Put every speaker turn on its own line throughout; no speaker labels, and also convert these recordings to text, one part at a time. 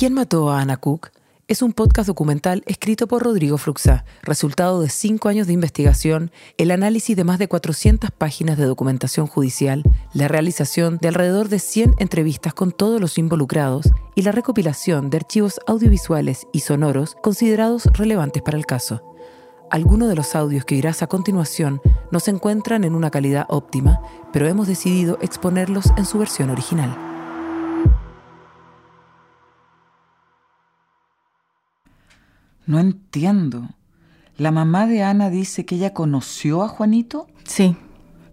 ¿Quién mató a Ana Cook? Es un podcast documental escrito por Rodrigo Fruxá, resultado de cinco años de investigación, el análisis de más de 400 páginas de documentación judicial, la realización de alrededor de 100 entrevistas con todos los involucrados y la recopilación de archivos audiovisuales y sonoros considerados relevantes para el caso. Algunos de los audios que oirás a continuación no se encuentran en una calidad óptima, pero hemos decidido exponerlos en su versión original.
No entiendo. ¿La mamá de Ana dice que ella conoció a Juanito?
Sí.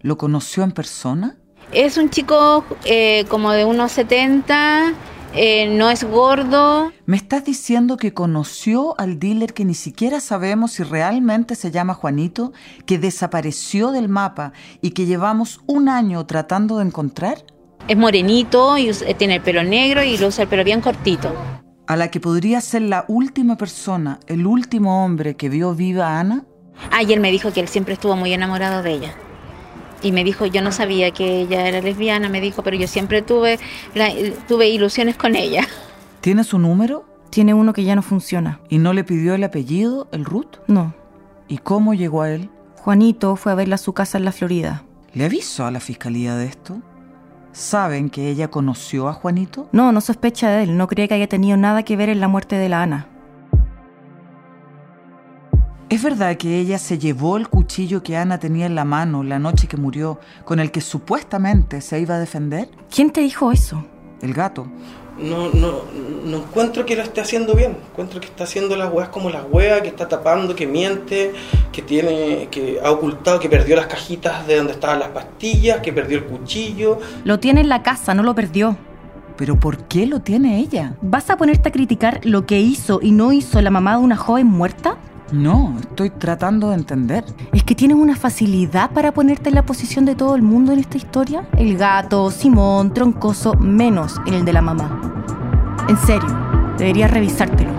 ¿Lo conoció en persona?
Es un chico eh, como de unos 70, eh, no es gordo.
¿Me estás diciendo que conoció al dealer que ni siquiera sabemos si realmente se llama Juanito, que desapareció del mapa y que llevamos un año tratando de encontrar?
Es morenito y tiene el pelo negro y lo usa el pelo bien cortito.
¿A la que podría ser la última persona, el último hombre que vio viva a Ana?
Ayer me dijo que él siempre estuvo muy enamorado de ella. Y me dijo, yo no sabía que ella era lesbiana, me dijo, pero yo siempre tuve, la- tuve ilusiones con ella.
¿Tiene su número?
Tiene uno que ya no funciona.
¿Y no le pidió el apellido, el Ruth?
No.
¿Y cómo llegó a él?
Juanito fue a verla a su casa en la Florida.
¿Le avisó a la fiscalía de esto? ¿Saben que ella conoció a Juanito?
No, no sospecha de él. No cree que haya tenido nada que ver en la muerte de la Ana.
¿Es verdad que ella se llevó el cuchillo que Ana tenía en la mano la noche que murió, con el que supuestamente se iba a defender?
¿Quién te dijo eso?
El gato.
No, no, no encuentro que lo esté haciendo bien. Encuentro que está haciendo las weas como las weas, que está tapando, que miente, que tiene, que ha ocultado, que perdió las cajitas de donde estaban las pastillas, que perdió el cuchillo.
Lo tiene en la casa, no lo perdió.
¿Pero por qué lo tiene ella?
¿Vas a ponerte a criticar lo que hizo y no hizo la mamá de una joven muerta?
No, estoy tratando de entender.
¿Es que tienes una facilidad para ponerte en la posición de todo el mundo en esta historia? El gato, Simón, Troncoso, menos en el de la mamá. En serio, deberías revisártelo.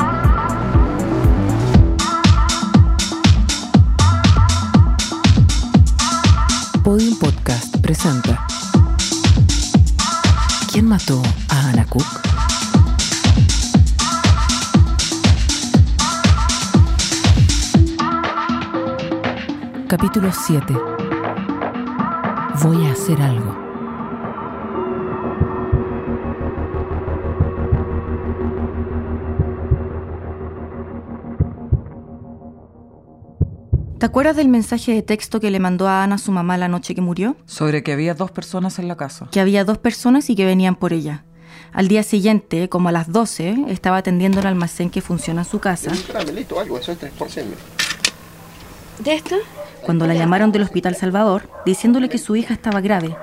Podium Podcast presenta ¿Quién mató a Ana Cook? Capítulo 7 Voy a hacer algo.
¿Te acuerdas del mensaje de texto que le mandó a Ana su mamá la noche que murió?
Sobre que había dos personas en la casa.
Que había dos personas y que venían por ella. Al día siguiente, como a las 12, estaba atendiendo el almacén que funciona en su casa,
Un caramelito algo, eso es 3%.
¿De esto?
Cuando la llamaron del Hospital Salvador, diciéndole que su hija estaba grave.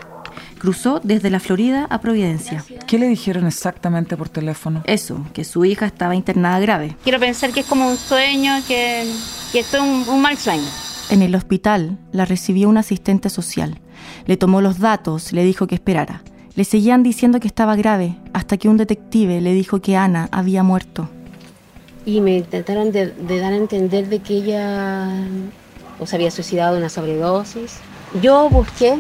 Cruzó desde la Florida a Providencia.
¿Qué le dijeron exactamente por teléfono?
Eso, que su hija estaba internada grave.
Quiero pensar que es como un sueño, que, que esto es un, un mal sueño.
En el hospital la recibió un asistente social. Le tomó los datos, le dijo que esperara. Le seguían diciendo que estaba grave, hasta que un detective le dijo que Ana había muerto.
Y me trataron de, de dar a entender de que ella o se había suicidado de una sobredosis. Yo busqué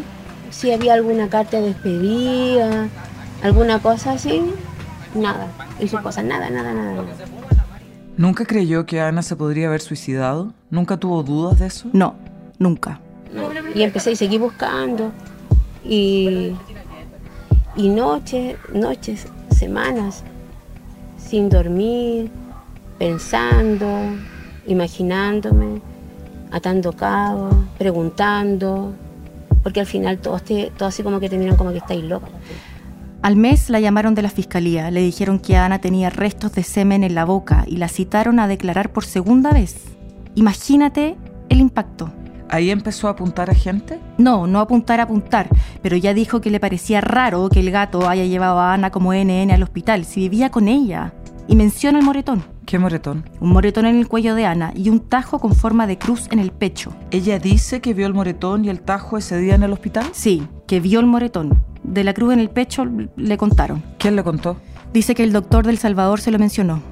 si había alguna carta de despedida, alguna cosa así. Nada, en sus cosas, nada, nada, nada. nada.
¿Nunca creyó que Ana se podría haber suicidado? ¿Nunca tuvo dudas de eso?
No, nunca.
Y empecé y seguí buscando. Y, y noches, noches, semanas, sin dormir, pensando, imaginándome, atando cabos, preguntando, porque al final todos, te, todos así como que te miran como que estáis locos.
Al mes la llamaron de la fiscalía, le dijeron que Ana tenía restos de semen en la boca y la citaron a declarar por segunda vez. Imagínate el impacto.
¿Ahí empezó a apuntar a gente?
No, no apuntar a apuntar, pero ya dijo que le parecía raro que el gato haya llevado a Ana como NN al hospital si vivía con ella. Y menciona el moretón.
¿Qué moretón?
Un moretón en el cuello de Ana y un tajo con forma de cruz en el pecho.
¿Ella dice que vio el moretón y el tajo ese día en el hospital?
Sí, que vio el moretón. De la cruz en el pecho le contaron.
¿Quién le contó?
Dice que el doctor del Salvador se lo mencionó.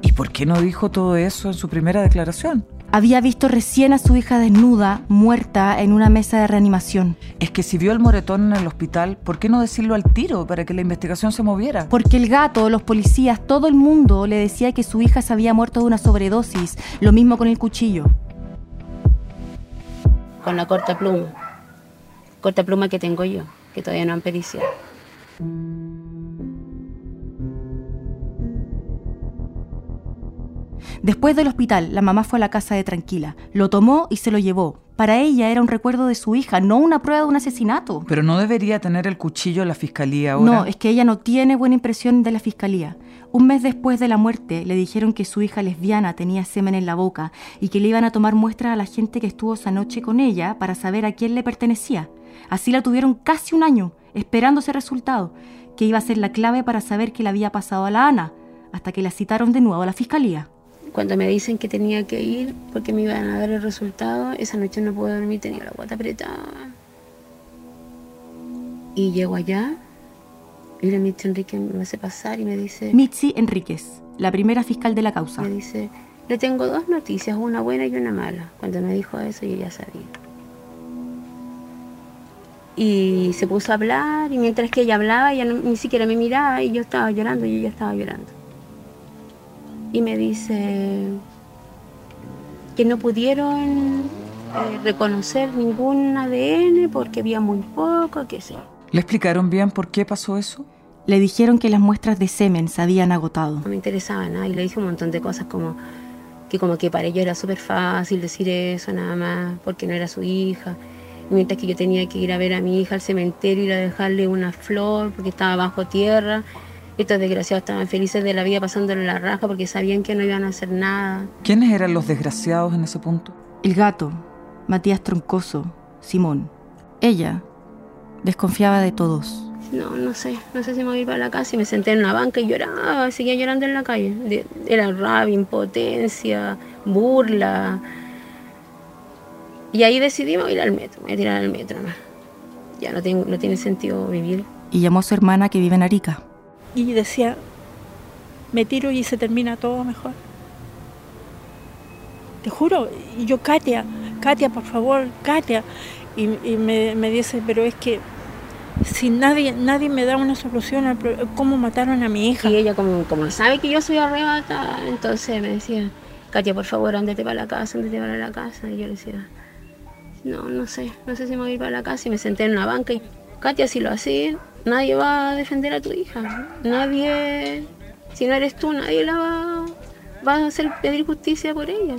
¿Y por qué no dijo todo eso en su primera declaración?
Había visto recién a su hija desnuda, muerta, en una mesa de reanimación.
Es que si vio el moretón en el hospital, ¿por qué no decirlo al tiro para que la investigación se moviera?
Porque el gato, los policías, todo el mundo le decía que su hija se había muerto de una sobredosis. Lo mismo con el cuchillo.
Con la corta pluma. Corta pluma que tengo yo, que todavía no han periciado.
Después del hospital, la mamá fue a la casa de Tranquila, lo tomó y se lo llevó. Para ella era un recuerdo de su hija, no una prueba de un asesinato.
Pero no debería tener el cuchillo la fiscalía ahora.
No, es que ella no tiene buena impresión de la fiscalía. Un mes después de la muerte le dijeron que su hija lesbiana tenía semen en la boca y que le iban a tomar muestras a la gente que estuvo esa noche con ella para saber a quién le pertenecía. Así la tuvieron casi un año, esperando ese resultado, que iba a ser la clave para saber qué le había pasado a la Ana, hasta que la citaron de nuevo a la fiscalía.
Cuando me dicen que tenía que ir porque me iban a dar el resultado, esa noche no pude dormir, tenía la guata apretada. Y llego allá y la Mitzi Enrique me hace pasar y me dice...
Mitzi Enríquez, la primera fiscal de la causa.
Me dice, le tengo dos noticias, una buena y una mala. Cuando me dijo eso yo ya sabía. Y se puso a hablar y mientras que ella hablaba, ella ni siquiera me miraba y yo estaba llorando y ella estaba llorando y me dice que no pudieron eh, reconocer ningún ADN porque había muy poco, qué sé.
¿Le explicaron bien por qué pasó eso?
Le dijeron que las muestras de semen se habían agotado.
No me interesaba nada y le dije un montón de cosas como que como que para ella era súper fácil decir eso nada más porque no era su hija. Mientras que yo tenía que ir a ver a mi hija al cementerio y ir a dejarle una flor porque estaba bajo tierra estos desgraciados estaban felices de la vida pasándole la raja porque sabían que no iban a hacer nada.
¿Quiénes eran los desgraciados en ese punto?
El gato, Matías Troncoso, Simón. Ella desconfiaba de todos.
No, no sé, no sé si me voy para la casa y me senté en una banca y lloraba, seguía llorando en la calle. Era rabia, impotencia, burla. Y ahí decidimos ir al metro, me voy a tirar al metro. Ya no, tengo, no tiene sentido vivir.
Y llamó a su hermana que vive en Arica
y decía, me tiro y se termina todo mejor. Te juro, y yo, Katia, Katia, por favor, Katia. Y, me, dice, pero es que si nadie nadie me da una solución a cómo mataron a mi hija.
Y ella, como, como sabe que yo soy arrebatada, entonces me decía, Katia, por favor, ándate para la casa, ándate para la casa. Y yo le decía, no, no sé, no sé si me voy para la casa. Y me senté en una banca y, Katia, si lo hacía, nadie va a defender a tu hija. Nadie, si no eres tú, nadie la va, va a hacer pedir justicia por ella.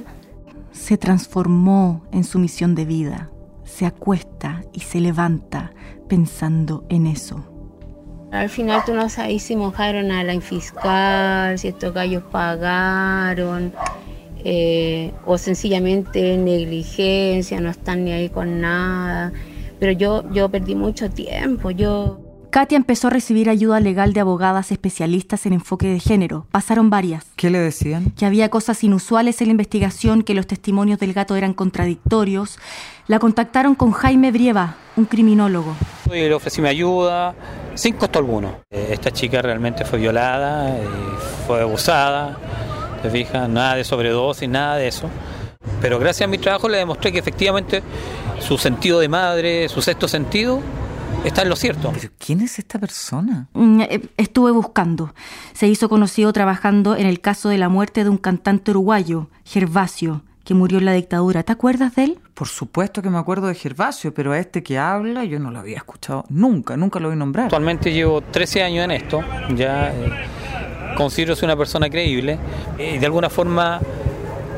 Se transformó en su misión de vida. Se acuesta y se levanta pensando en eso.
Al final tú no sabes si mojaron a la fiscal, si estos gallos pagaron, eh, o sencillamente negligencia, no están ni ahí con nada. Pero yo, yo perdí mucho tiempo. Yo
Katia empezó a recibir ayuda legal de abogadas especialistas en enfoque de género. Pasaron varias.
¿Qué le decían?
Que había cosas inusuales en la investigación, que los testimonios del gato eran contradictorios. La contactaron con Jaime Brieva, un criminólogo.
Y le ofrecí mi ayuda, sin costo alguno. Eh, esta chica realmente fue violada, y fue abusada, te fijas, nada de sobredosis, nada de eso. Pero gracias a mi trabajo le demostré que efectivamente su sentido de madre, su sexto sentido, está en lo cierto.
¿Pero quién es esta persona?
Mm, eh, estuve buscando. Se hizo conocido trabajando en el caso de la muerte de un cantante uruguayo, Gervasio, que murió en la dictadura. ¿Te acuerdas de él?
Por supuesto que me acuerdo de Gervasio, pero a este que habla yo no lo había escuchado nunca, nunca lo vi nombrar.
Actualmente llevo 13 años en esto, ya eh, considero ser una persona creíble y de alguna forma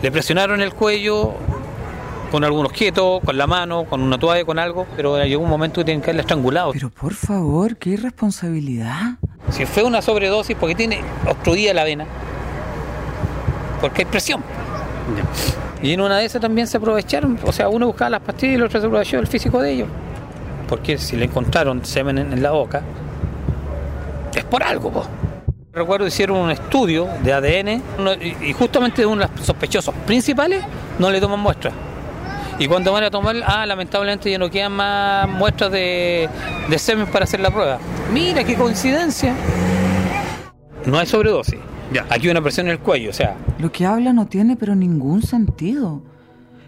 le presionaron el cuello con algún objeto, con la mano, con una toalla, con algo, pero llegó un momento que tienen que haberla estrangulado.
Pero por favor, qué irresponsabilidad.
Si fue una sobredosis, porque tiene obstruida la vena, porque hay presión. Y en una de esas también se aprovecharon, o sea, uno buscaba las pastillas y el otro se aprovechó el físico de ellos. Porque si le encontraron semen en, la boca, es por algo, po. Recuerdo hicieron un estudio de ADN y justamente de uno de los sospechosos principales no le toman muestras. Y cuando van a tomar, ah, lamentablemente ya no quedan más muestras de, de semen para hacer la prueba. Mira qué coincidencia. No hay sobredosis. Ya. Aquí una presión en el cuello, o sea.
Lo que habla no tiene pero ningún sentido.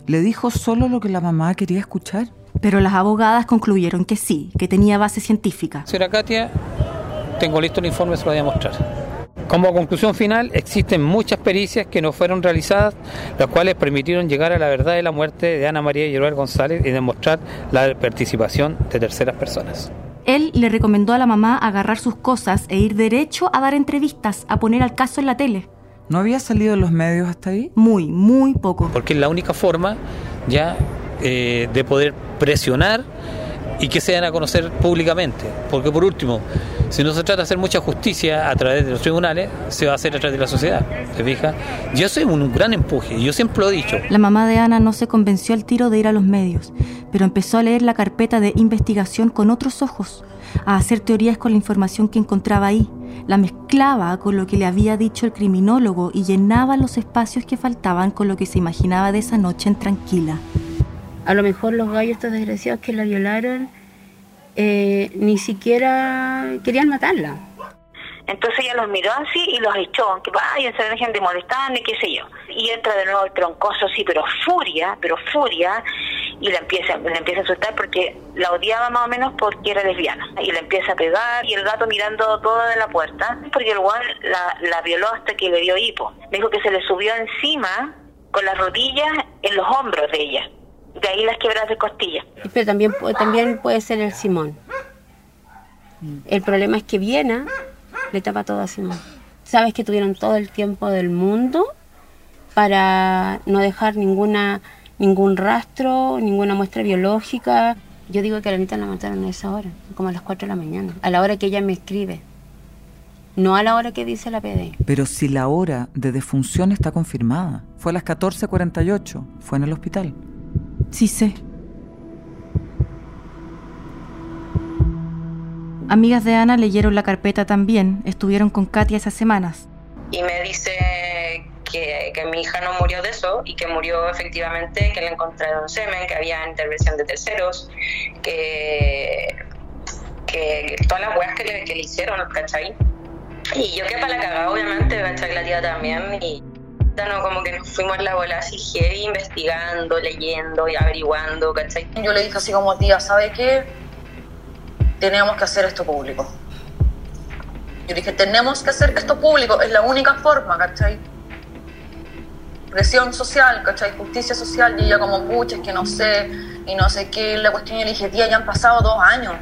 ¿Le dijo solo lo que la mamá quería escuchar?
Pero las abogadas concluyeron que sí, que tenía base científica.
Señora Katia, tengo listo el informe, se lo voy a mostrar. Como conclusión final, existen muchas pericias que no fueron realizadas, las cuales permitieron llegar a la verdad de la muerte de Ana María Yeruel González y demostrar la participación de terceras personas.
Él le recomendó a la mamá agarrar sus cosas e ir derecho a dar entrevistas, a poner al caso en la tele.
¿No había salido en los medios hasta ahí?
Muy, muy poco.
Porque es la única forma ya eh, de poder presionar y que se den a conocer públicamente. Porque por último, si no se trata de hacer mucha justicia a través de los tribunales, se va a hacer a través de la sociedad. ¿Te fijas? Yo soy un gran empuje, yo siempre lo he dicho.
La mamá de Ana no se convenció al tiro de ir a los medios, pero empezó a leer la carpeta de investigación con otros ojos, a hacer teorías con la información que encontraba ahí. La mezclaba con lo que le había dicho el criminólogo y llenaba los espacios que faltaban con lo que se imaginaba de esa noche en tranquila.
A lo mejor los gallos estos desgraciados que la violaron eh, ni siquiera querían matarla.
Entonces ella los miró así y los echó, que vayan, se dejen de molestar, ni qué sé yo. Y entra de nuevo el troncoso así, pero furia, pero furia, y la empieza, empieza a asustar porque la odiaba más o menos porque era lesbiana. Y la empieza a pegar y el gato mirando todo de la puerta, porque el la, la violó hasta que le dio hipo. Me dijo que se le subió encima con las rodillas en los hombros de ella. De ahí las quebradas de costilla.
Pero también, también puede ser el Simón. El problema es que Viena le tapa todo a Simón. Sabes que tuvieron todo el tiempo del mundo para no dejar ninguna ningún rastro, ninguna muestra biológica. Yo digo que a la Anita la mataron a esa hora, como a las 4 de la mañana, a la hora que ella me escribe. No a la hora que dice la PDI.
Pero si la hora de defunción está confirmada, fue a las 14.48, fue en el hospital.
Sí sé. Amigas de Ana leyeron la carpeta también, estuvieron con Katia esas semanas.
y me dice que, que mi hija no murió de eso y que murió efectivamente, que le encontraron semen, que había intervención de terceros, que, que, que todas las weas que le, que le hicieron, ¿cachai? Y yo que para la cagada, obviamente, ¿cachai? La tía también y no, como que nos fuimos a la bola así heavy, investigando, leyendo y averiguando, ¿cachai?
Yo le dije así como, tía, ¿sabe qué? Tenemos que hacer esto público. Yo dije, tenemos que hacer esto público, es la única forma, ¿cachai? Presión social, ¿cachai? Justicia social, y ella como, pucha, es que no sé, y no sé qué, la cuestión, yo le dije, tía, ya han pasado dos años,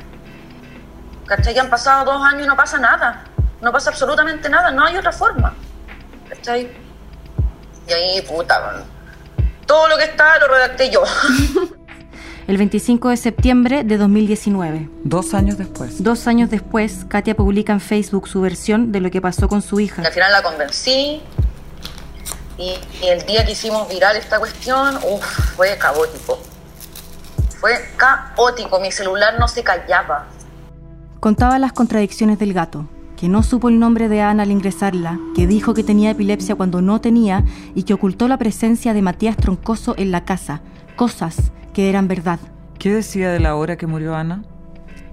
¿cachai? Ya han pasado dos años y no pasa nada, no pasa absolutamente nada, no hay otra forma, ¿cachai? Y ahí, puta, todo lo que está lo redacté yo.
El 25 de septiembre de 2019.
Dos años después.
Dos años después, Katia publica en Facebook su versión de lo que pasó con su hija.
Al final la convencí y, y el día que hicimos viral esta cuestión, uff, fue caótico. Fue caótico, mi celular no se callaba.
Contaba las contradicciones del gato, que no supo el nombre de Ana al ingresarla, que dijo que tenía epilepsia cuando no tenía y que ocultó la presencia de Matías Troncoso en la casa, cosas que eran verdad,
¿Qué decía de la hora que murió Ana?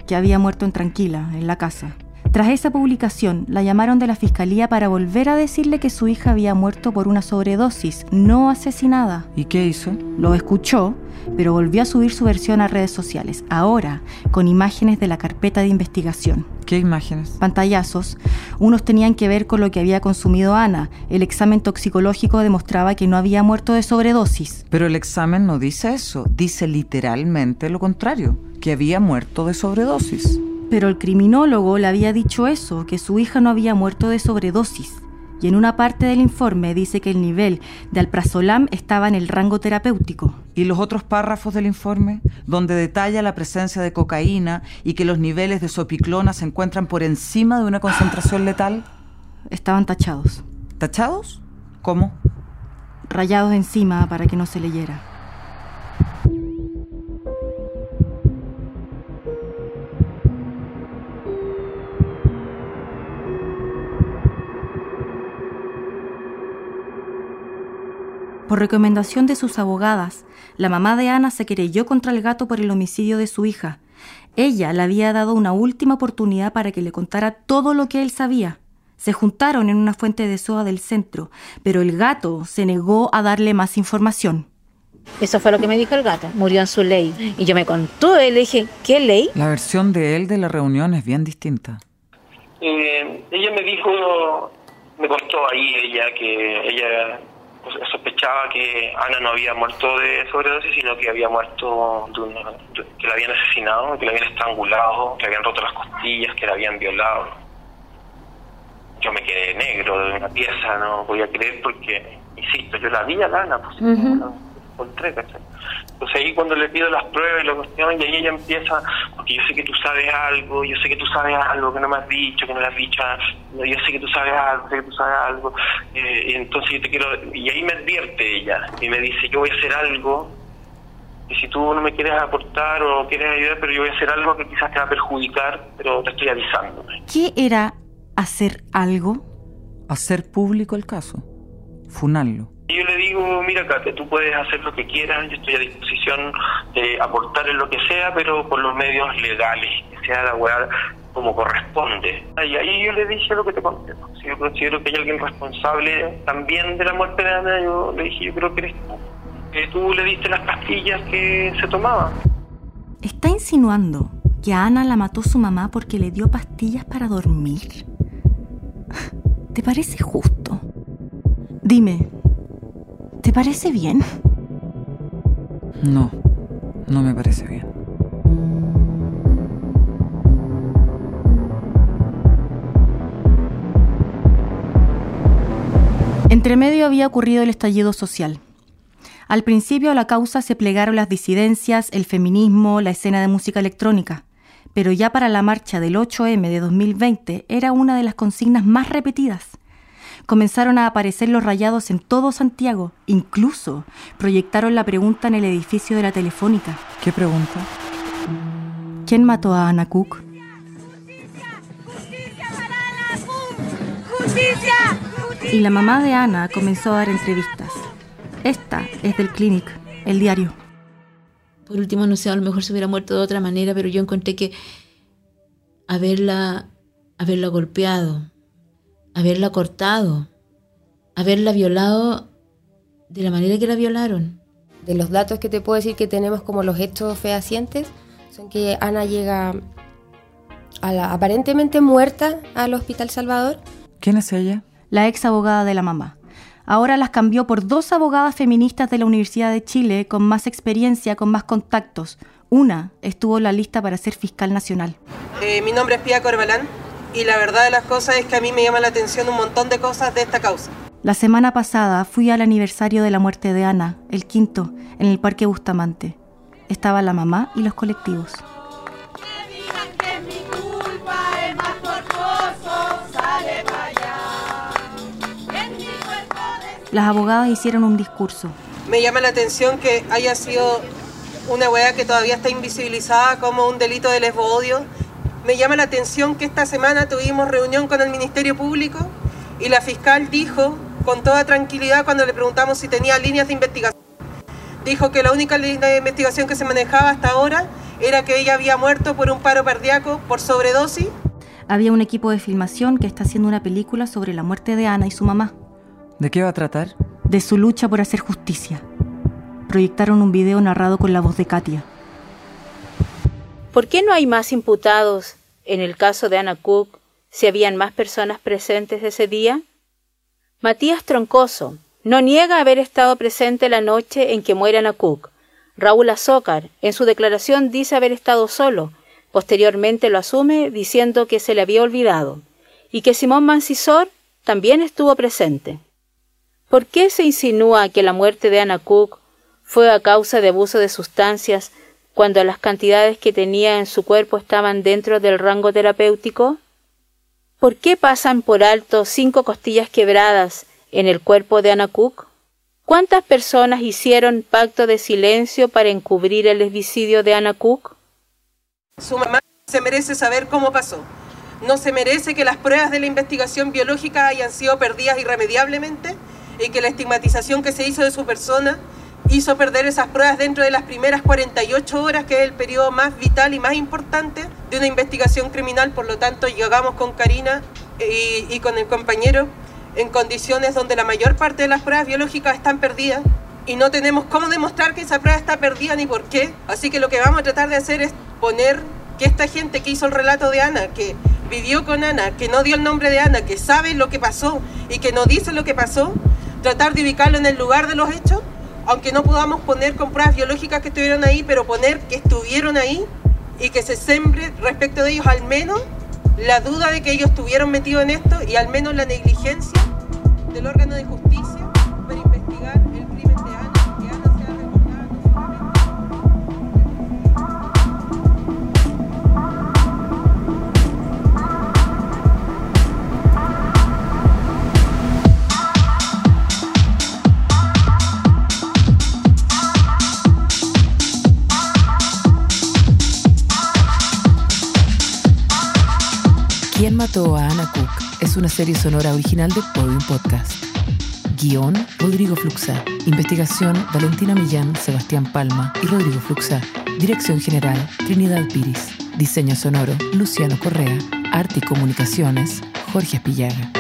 que había muerto en tranquila, en la casa. Tras esa publicación, la llamaron de la fiscalía para volver a decirle que su hija había muerto por una sobredosis, no asesinada.
¿Y qué hizo?
Lo escuchó, pero volvió a subir su versión a redes sociales, ahora con imágenes de la carpeta de investigación.
¿Qué imágenes?
Pantallazos, unos tenían que ver con lo que había consumido Ana. El examen toxicológico demostraba que no había muerto de sobredosis.
Pero el examen no dice eso, dice literalmente lo contrario, que había muerto de sobredosis.
Pero el criminólogo le había dicho eso, que su hija no había muerto de sobredosis. Y en una parte del informe dice que el nivel de alprazolam estaba en el rango terapéutico.
¿Y los otros párrafos del informe, donde detalla la presencia de cocaína y que los niveles de sopiclona se encuentran por encima de una concentración letal?
Estaban tachados,
¿Tachados? ¿Cómo?
rayados encima para que no se leyera. Por recomendación de sus abogadas, la mamá de Ana se querelló contra el gato por el homicidio de su hija. Ella le había dado una última oportunidad para que le contara todo lo que él sabía. Se juntaron en una fuente de soda del centro, pero el gato se negó a darle más información.
Eso fue lo que me dijo el gato. Murió en su ley. Y yo me contuve y le dije, ¿qué ley?
La versión de él de la reunión es bien distinta.
Eh, ella me dijo, me contó ahí ella que ella sospechaba que Ana no había muerto de sobredosis, sino que había muerto de una, de- que la habían asesinado, que la habían estrangulado, que le habían roto las costillas, que la habían violado. Yo me quedé negro de una pieza, no podía creer porque, insisto, yo la vi a Ana, pues, encontré, ¿cachai? Entonces ahí cuando le pido las pruebas y la cuestión, y ahí ella empieza, porque yo sé que tú sabes algo, yo sé que tú sabes algo que no me has dicho, que no le has dicho, yo sé que tú sabes algo, sé que tú sabes algo, eh, y entonces yo te quiero, y ahí me advierte ella, y me dice, yo voy a hacer algo, y si tú no me quieres aportar o quieres ayudar, pero yo voy a hacer algo que quizás te va a perjudicar, pero te estoy avisando.
¿Qué era hacer algo?
Hacer público el caso. Funarlo.
Y yo le digo, mira, Kate, tú puedes hacer lo que quieras, yo estoy a disposición de aportar en lo que sea, pero por los medios legales, que sea la weá como corresponde. Y ahí yo le dije lo que te conté. Si yo considero que hay alguien responsable también de la muerte de Ana, yo le dije, yo creo que eres tú. Que tú le diste las pastillas que se tomaba.
¿Está insinuando que a Ana la mató su mamá porque le dio pastillas para dormir? ¿Te parece justo? Dime, ¿te parece bien?
No, no me parece bien.
Entre medio había ocurrido el estallido social. Al principio a la causa se plegaron las disidencias, el feminismo, la escena de música electrónica, pero ya para la marcha del 8M de 2020 era una de las consignas más repetidas. Comenzaron a aparecer los rayados en todo Santiago, incluso proyectaron la pregunta en el edificio de la Telefónica.
¿Qué pregunta?
¿Quién mató a Ana Cook? Y la mamá de Ana comenzó a dar entrevistas. Esta es del Clinic, el diario.
Por último, no sé, a lo mejor se hubiera muerto de otra manera, pero yo encontré que haberla, haberla golpeado, haberla cortado, haberla violado de la manera que la violaron.
De los datos que te puedo decir que tenemos como los hechos fehacientes son que Ana llega a la, aparentemente muerta al Hospital Salvador.
¿Quién es ella?
La ex abogada de la mamá. Ahora las cambió por dos abogadas feministas de la Universidad de Chile con más experiencia, con más contactos. Una estuvo en la lista para ser fiscal nacional.
Eh, mi nombre es Pia Corbalán y la verdad de las cosas es que a mí me llama la atención un montón de cosas de esta causa.
La semana pasada fui al aniversario de la muerte de Ana, el quinto, en el Parque Bustamante. Estaba la mamá y los colectivos. Las abogadas hicieron un discurso.
Me llama la atención que haya sido una weá que todavía está invisibilizada como un delito de lesbo-odio. Me llama la atención que esta semana tuvimos reunión con el Ministerio Público y la fiscal dijo con toda tranquilidad cuando le preguntamos si tenía líneas de investigación. Dijo que la única línea de investigación que se manejaba hasta ahora era que ella había muerto por un paro cardíaco por sobredosis.
Había un equipo de filmación que está haciendo una película sobre la muerte de Ana y su mamá,
¿De qué va a tratar?
de su lucha por hacer justicia. Proyectaron un video narrado con la voz de Katia.
¿Por qué no hay más imputados en el caso de Ana Cook si habían más personas presentes ese día? Matías Troncoso no niega haber estado presente la noche en que muere Ana Cook. Raúl Azócar, en su declaración, dice haber estado solo. Posteriormente lo asume diciendo que se le había olvidado y que Simón Mancisor también estuvo presente. ¿Por qué se insinúa que la muerte de Ana Cook fue a causa de abuso de sustancias cuando las cantidades que tenía en su cuerpo estaban dentro del rango terapéutico? ¿Por qué pasan por alto cinco costillas quebradas en el cuerpo de Ana Cook? ¿Cuántas personas hicieron pacto de silencio para encubrir el lesbicidio de Ana Cook?
Su mamá se merece saber cómo pasó. No se merece que las pruebas de la investigación biológica hayan sido perdidas irremediablemente y que la estigmatización que se hizo de su persona hizo perder esas pruebas dentro de las primeras 48 horas, que es el periodo más vital y más importante de una investigación criminal. Por lo tanto, llegamos con Karina y, y con el compañero en condiciones donde la mayor parte de las pruebas biológicas están perdidas y no tenemos cómo demostrar que esa prueba está perdida ni por qué. Así que lo que vamos a tratar de hacer es poner que esta gente que hizo el relato de Ana, que vivió con Ana, que no dio el nombre de Ana, que sabe lo que pasó y que no dice lo que pasó, tratar de ubicarlo en el lugar de los hechos, aunque no podamos poner con pruebas biológicas que estuvieron ahí, pero poner que estuvieron ahí y que se sembre respecto de ellos al menos la duda de que ellos estuvieron metidos en esto y al menos la negligencia del órgano de justicia
¿Quién mató a Anna Cook? Es una serie sonora original de Podium Podcast. Guión, Rodrigo Fluxa. Investigación, Valentina Millán, Sebastián Palma y Rodrigo Fluxa. Dirección General, Trinidad Piris. Diseño sonoro, Luciano Correa. Arte y Comunicaciones, Jorge Espillaga.